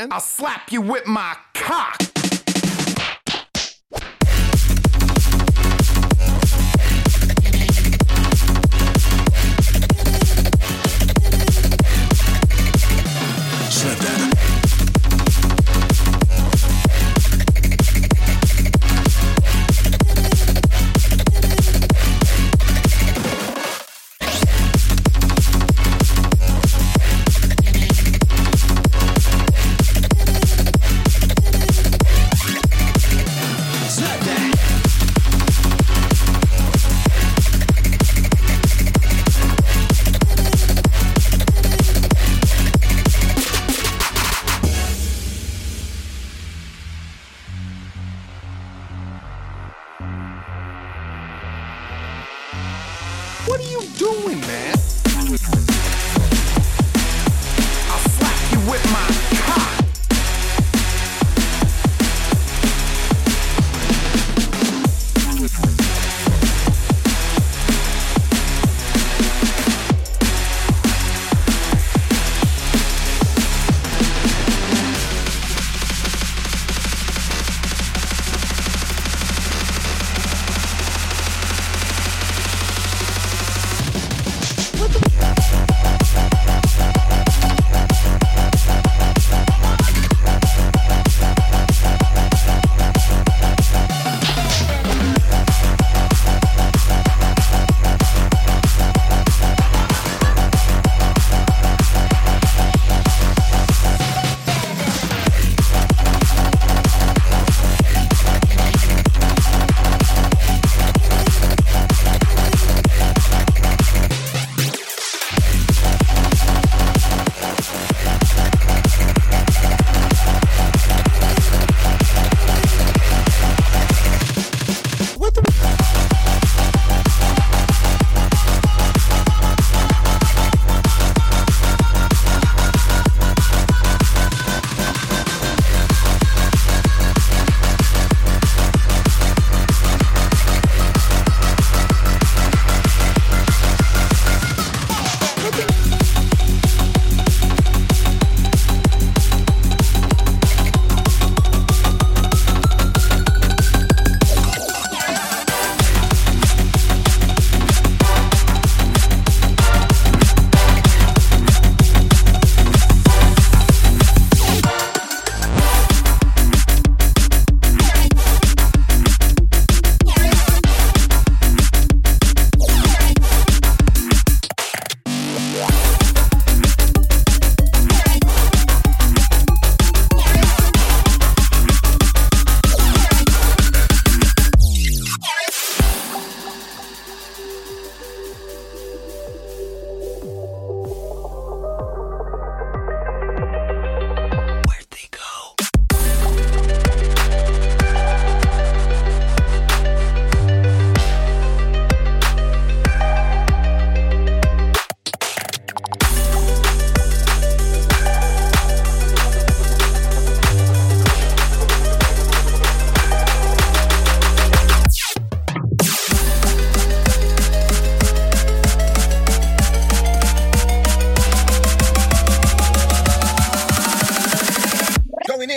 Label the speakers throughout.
Speaker 1: man?
Speaker 2: I'll slap you with my cock.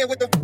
Speaker 3: with the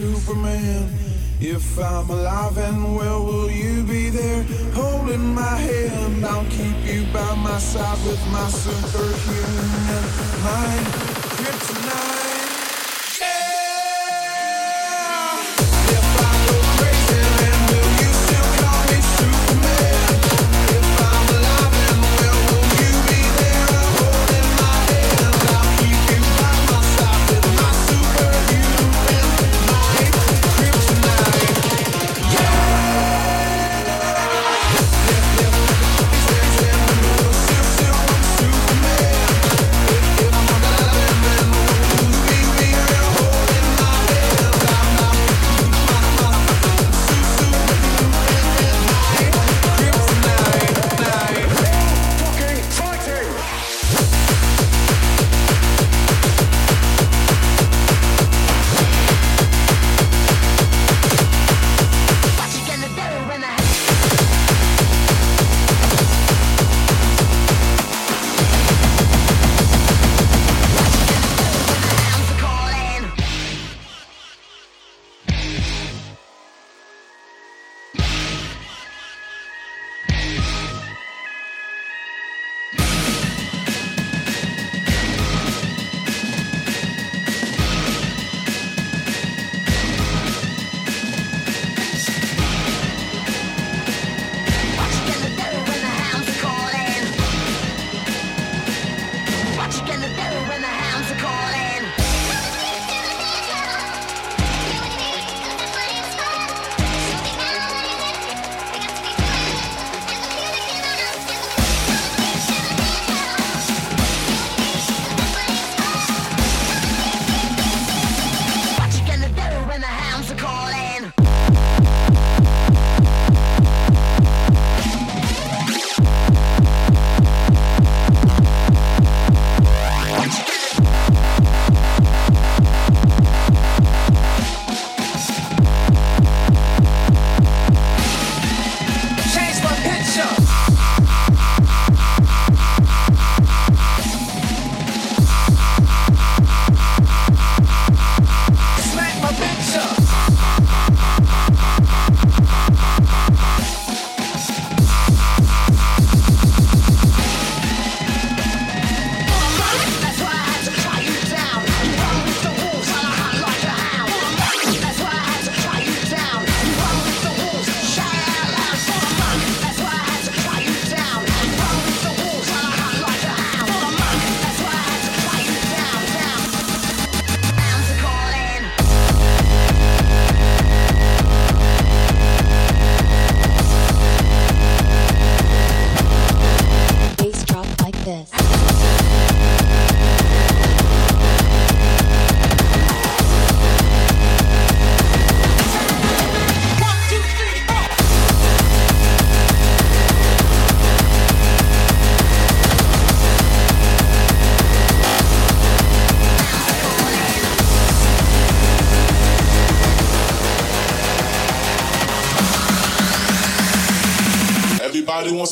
Speaker 4: Superman. If I'm alive and well, will you be there holding my hand? I'll keep you by my side with my superhuman mind.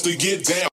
Speaker 5: to
Speaker 6: get down.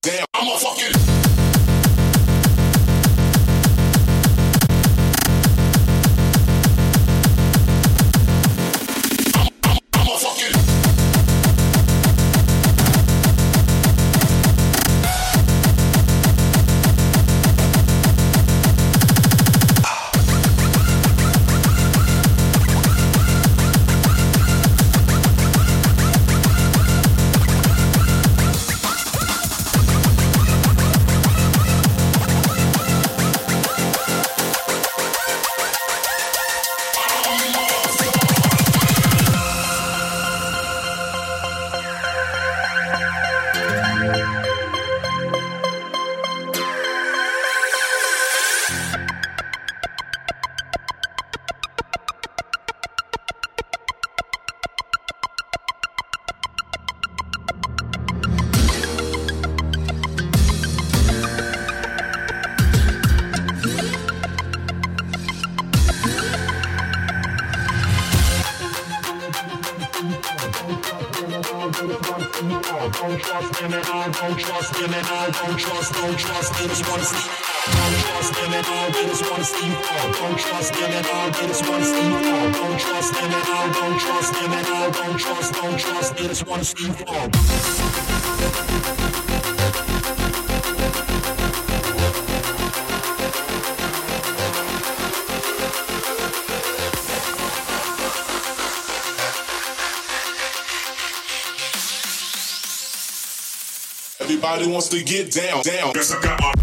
Speaker 7: Everybody wants to get down, down. Guess I got my.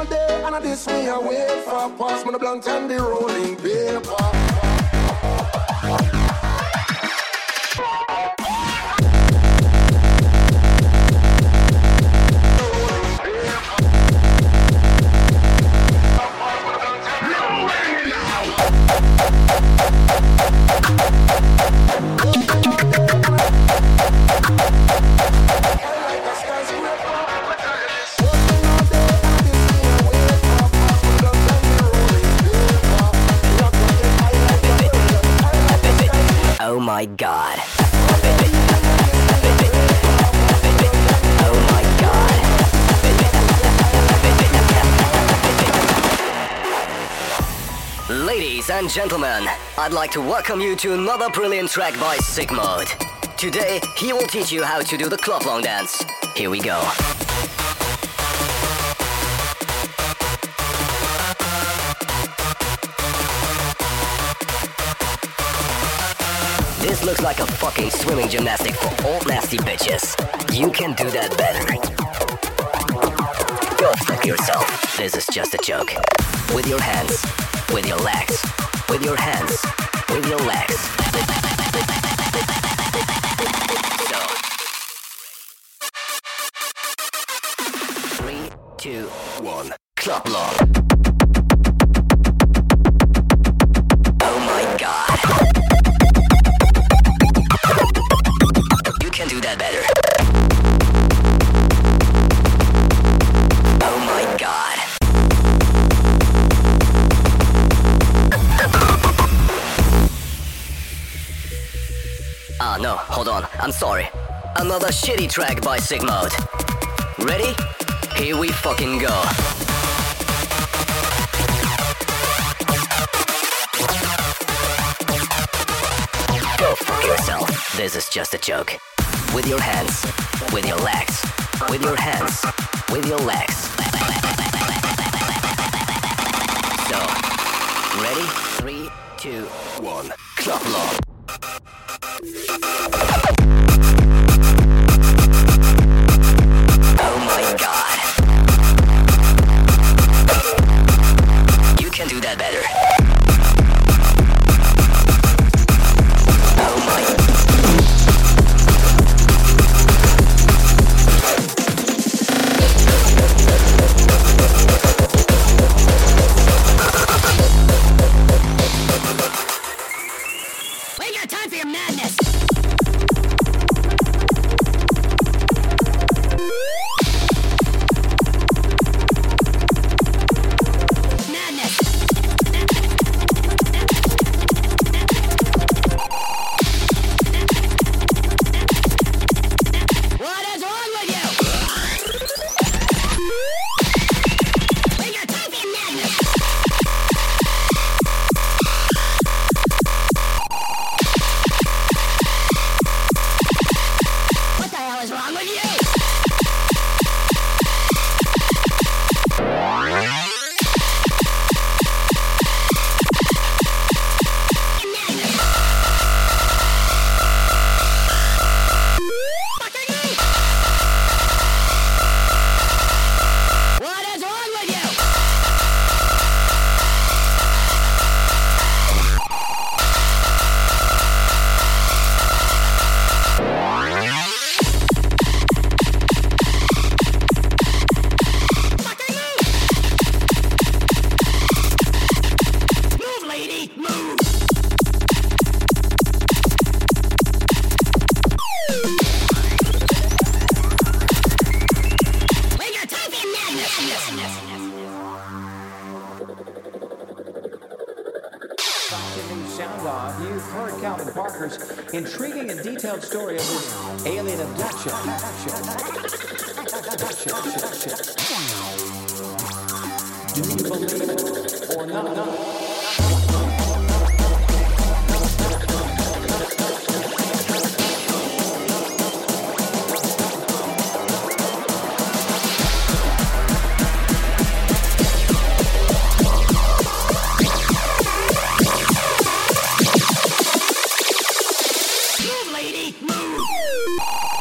Speaker 4: All day and I this me wait for pass me the blunt and the rolling paper. And
Speaker 8: gentlemen, I'd like to welcome you to another brilliant track by Sickmode. Today, he will teach you how to do the club long dance. Here we go. This looks like a fucking swimming gymnastic for old nasty bitches. You can do that better. Go fuck yourself. This is just a joke. With your hands, with your legs, with your hands, with your legs. So. Three, two, one. Club long. Another shitty track by Sickmode. Ready? Here we fucking go. Go fuck yourself. This is just a joke. With your hands, with your legs, with your hands, with your legs. So, ready? Three, two, one. Club long.
Speaker 9: Lady, move.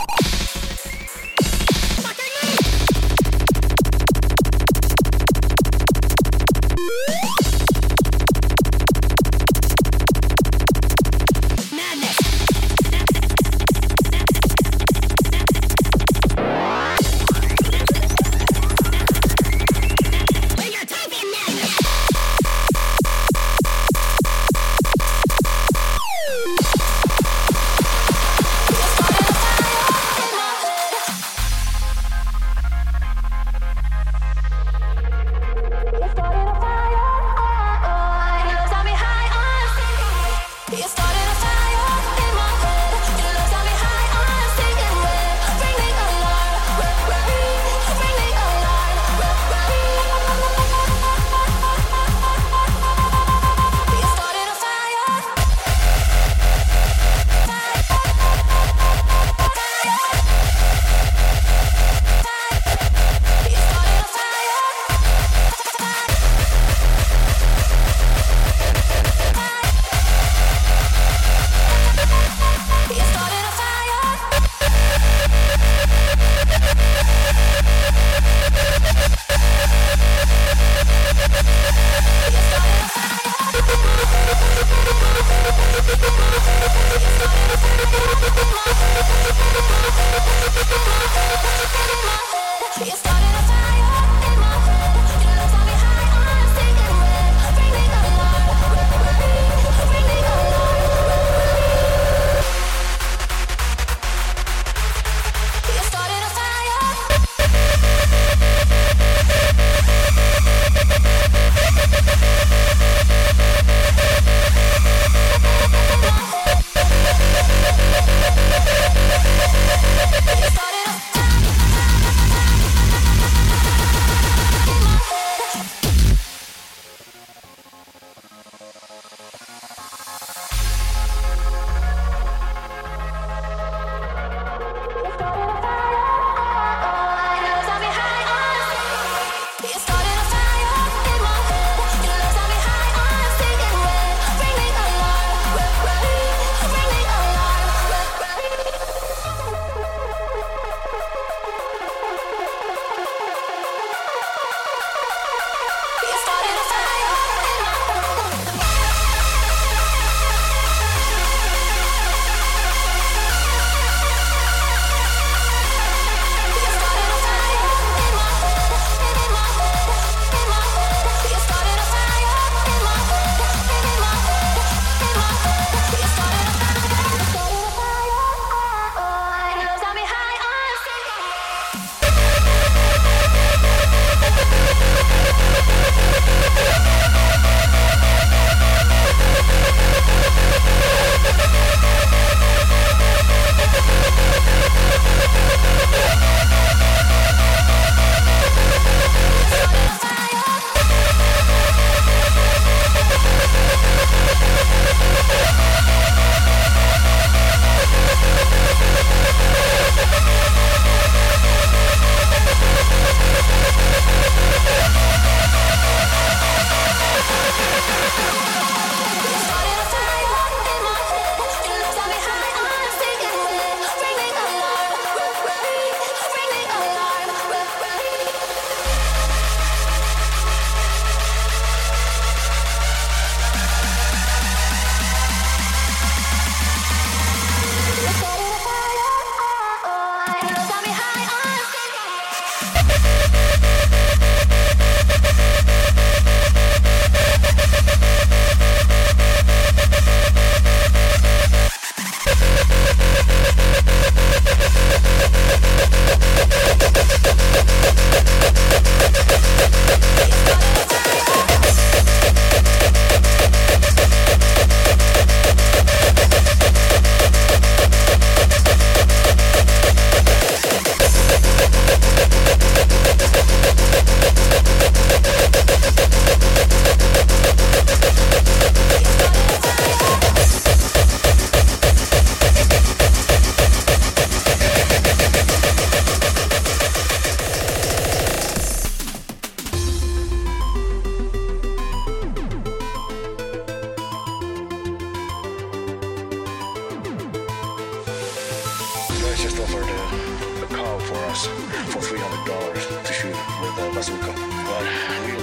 Speaker 10: Guys just offered a, a cow for us for three hundred dollars to shoot with a bazooka. But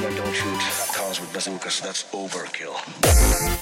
Speaker 10: men don't shoot cows with bazookas. That's overkill.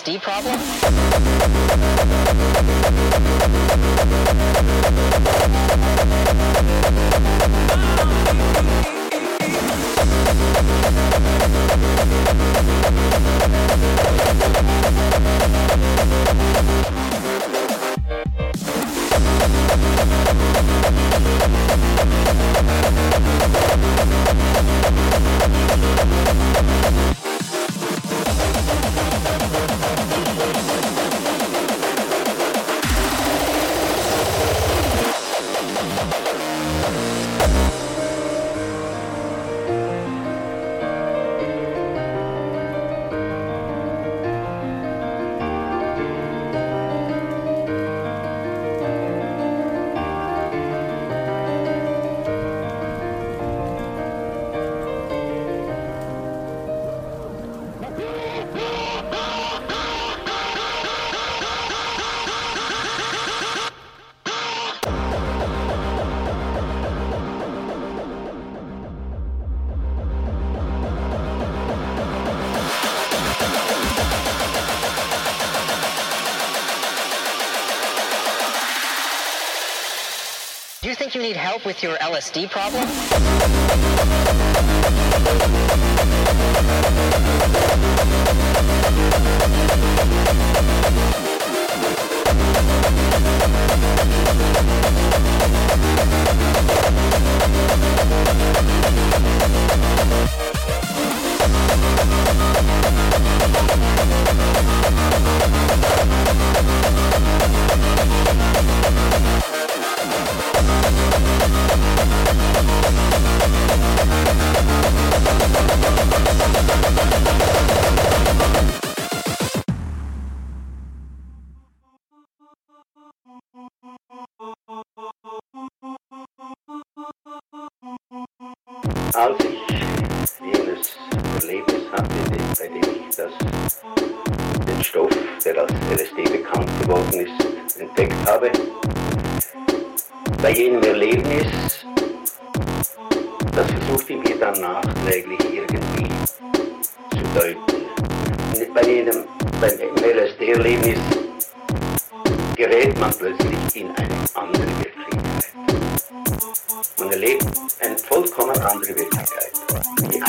Speaker 11: LSD problem? with your LSD problem?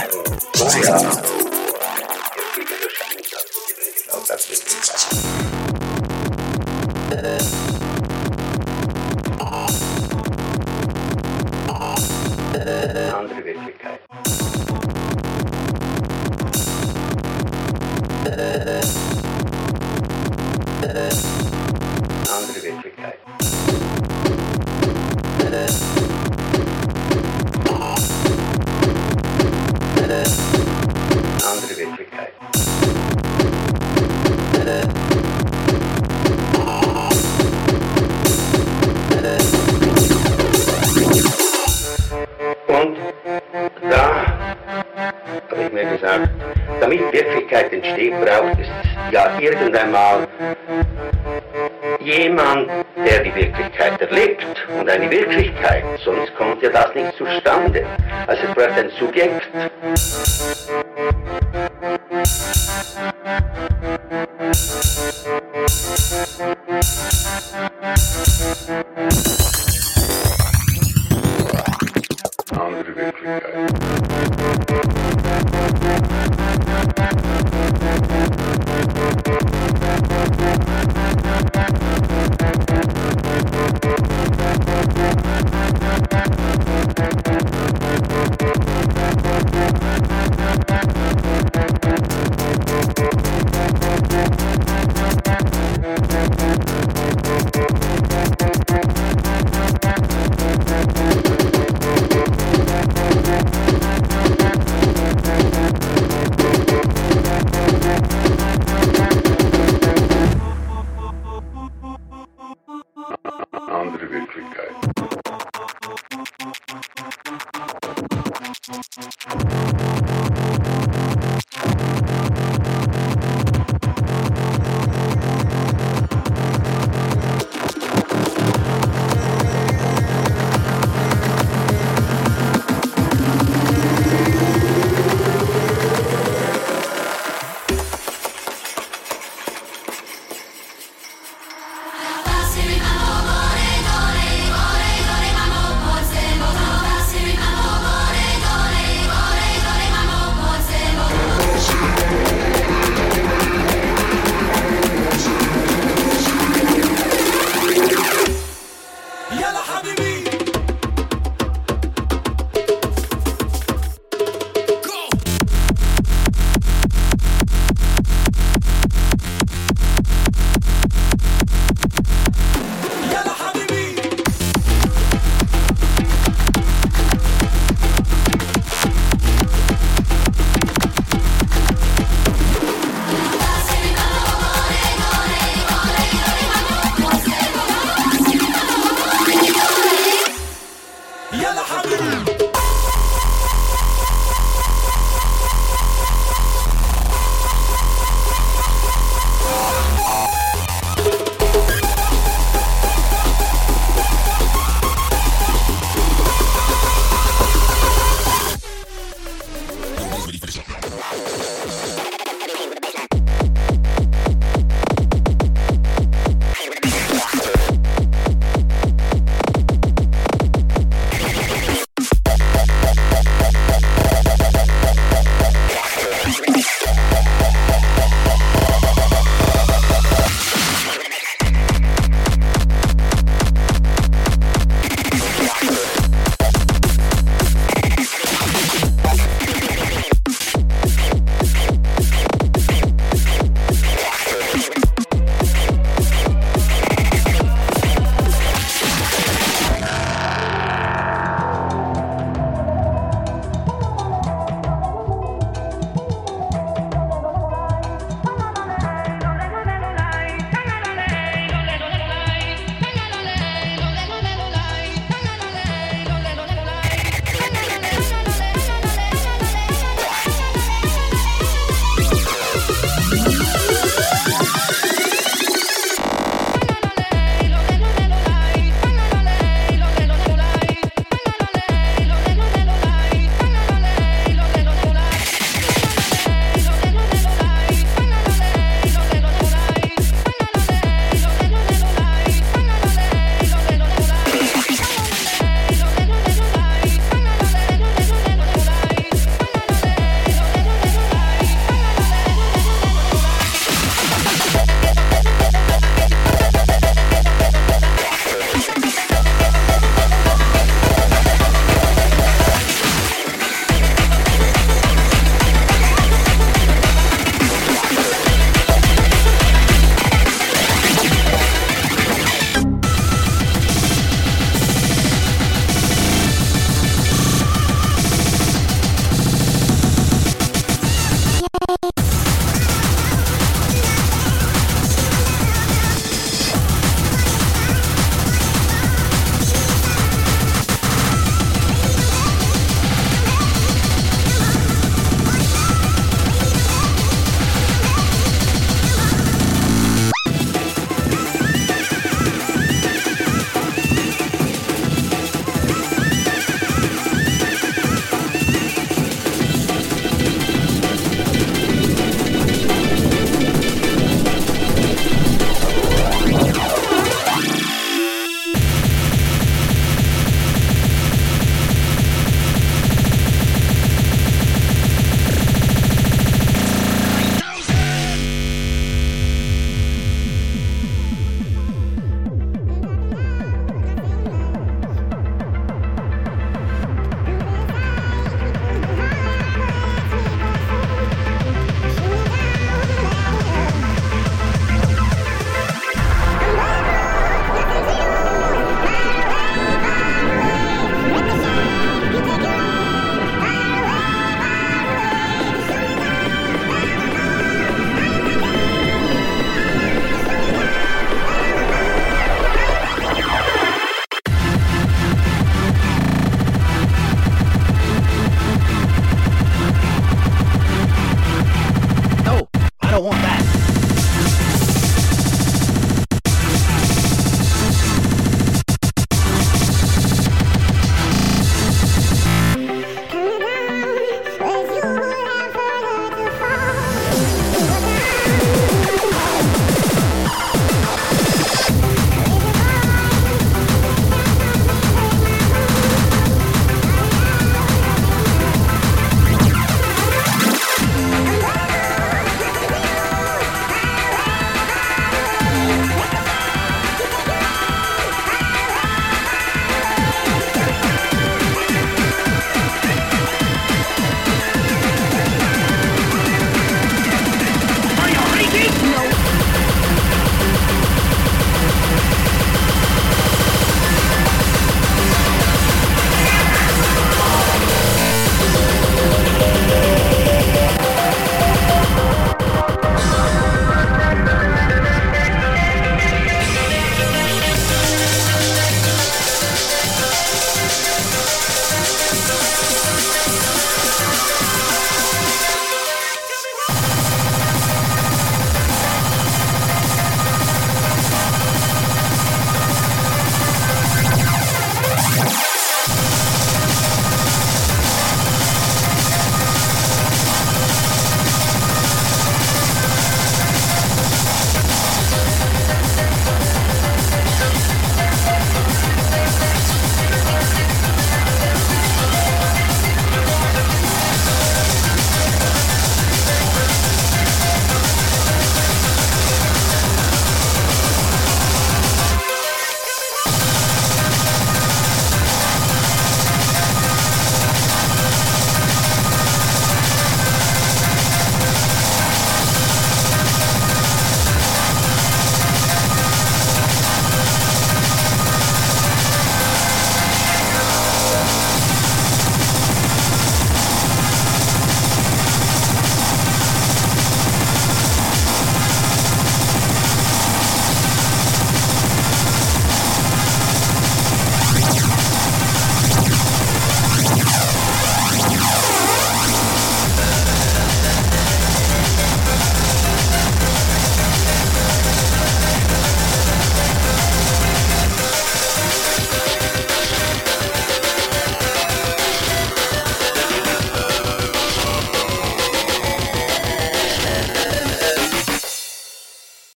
Speaker 12: Also, so Andere Wirklichkeit.
Speaker 11: Braucht es ja irgendeinmal jemand, der die Wirklichkeit erlebt und eine Wirklichkeit, sonst kommt ja das nicht zustande. Also es braucht ein Subjekt.